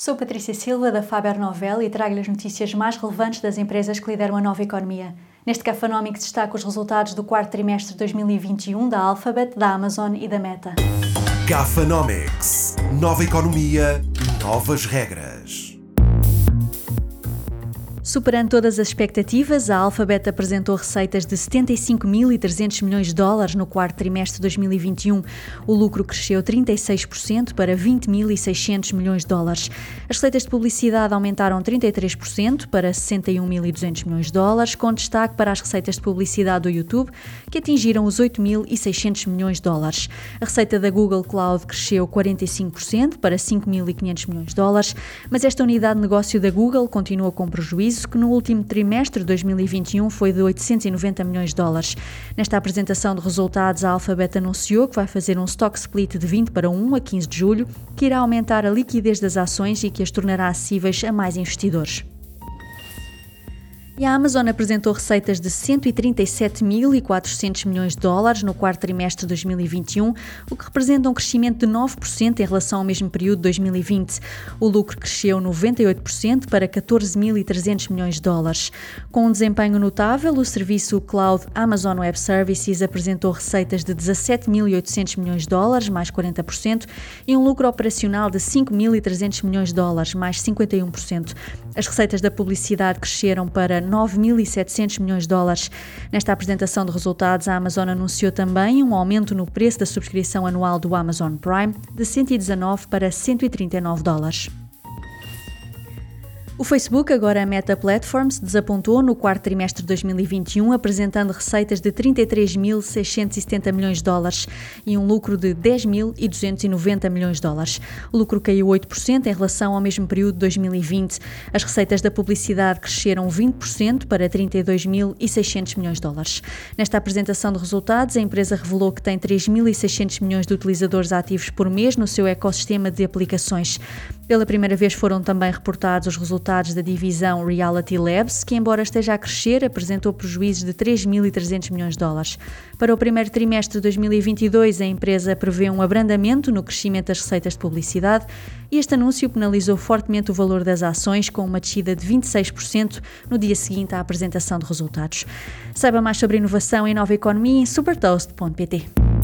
Sou Patrícia Silva, da Faber Novel, e trago-lhe as notícias mais relevantes das empresas que lideram a nova economia. Neste Cafanomics destaco os resultados do quarto trimestre de 2021 da Alphabet, da Amazon e da Meta. Cafanomics. Nova economia, novas regras. Superando todas as expectativas, a Alphabet apresentou receitas de 75.300 milhões de dólares no quarto trimestre de 2021. O lucro cresceu 36% para 20.600 milhões de dólares. As receitas de publicidade aumentaram 33% para 61.200 milhões de dólares, com destaque para as receitas de publicidade do YouTube, que atingiram os 8.600 milhões de dólares. A receita da Google Cloud cresceu 45% para 5.500 milhões de dólares, mas esta unidade de negócio da Google continua com prejuízo que no último trimestre de 2021 foi de 890 milhões de dólares. Nesta apresentação de resultados, a Alphabet anunciou que vai fazer um stock split de 20 para 1 a 15 de julho, que irá aumentar a liquidez das ações e que as tornará acessíveis a mais investidores. E a Amazon apresentou receitas de 137.400 milhões de dólares no quarto trimestre de 2021, o que representa um crescimento de 9% em relação ao mesmo período de 2020. O lucro cresceu 98% para 14.300 milhões de dólares. Com um desempenho notável, o serviço Cloud Amazon Web Services apresentou receitas de 17.800 milhões de dólares, mais 40%, e um lucro operacional de 5.300 milhões de dólares, mais 51%. As receitas da publicidade cresceram para 9.700 milhões de dólares. Nesta apresentação de resultados, a Amazon anunciou também um aumento no preço da subscrição anual do Amazon Prime de 119 para 139 dólares. O Facebook, agora a Meta Platforms, desapontou no quarto trimestre de 2021, apresentando receitas de 33.670 milhões de dólares e um lucro de 10.290 milhões de dólares. O lucro caiu 8% em relação ao mesmo período de 2020. As receitas da publicidade cresceram 20% para 32.600 milhões de dólares. Nesta apresentação de resultados, a empresa revelou que tem 3.600 milhões de utilizadores ativos por mês no seu ecossistema de aplicações. Pela primeira vez foram também reportados os resultados da divisão Reality Labs, que, embora esteja a crescer, apresentou prejuízos de 3.300 milhões de dólares. Para o primeiro trimestre de 2022, a empresa prevê um abrandamento no crescimento das receitas de publicidade e este anúncio penalizou fortemente o valor das ações, com uma descida de 26% no dia seguinte à apresentação de resultados. Saiba mais sobre inovação e nova economia em supertoast.pt.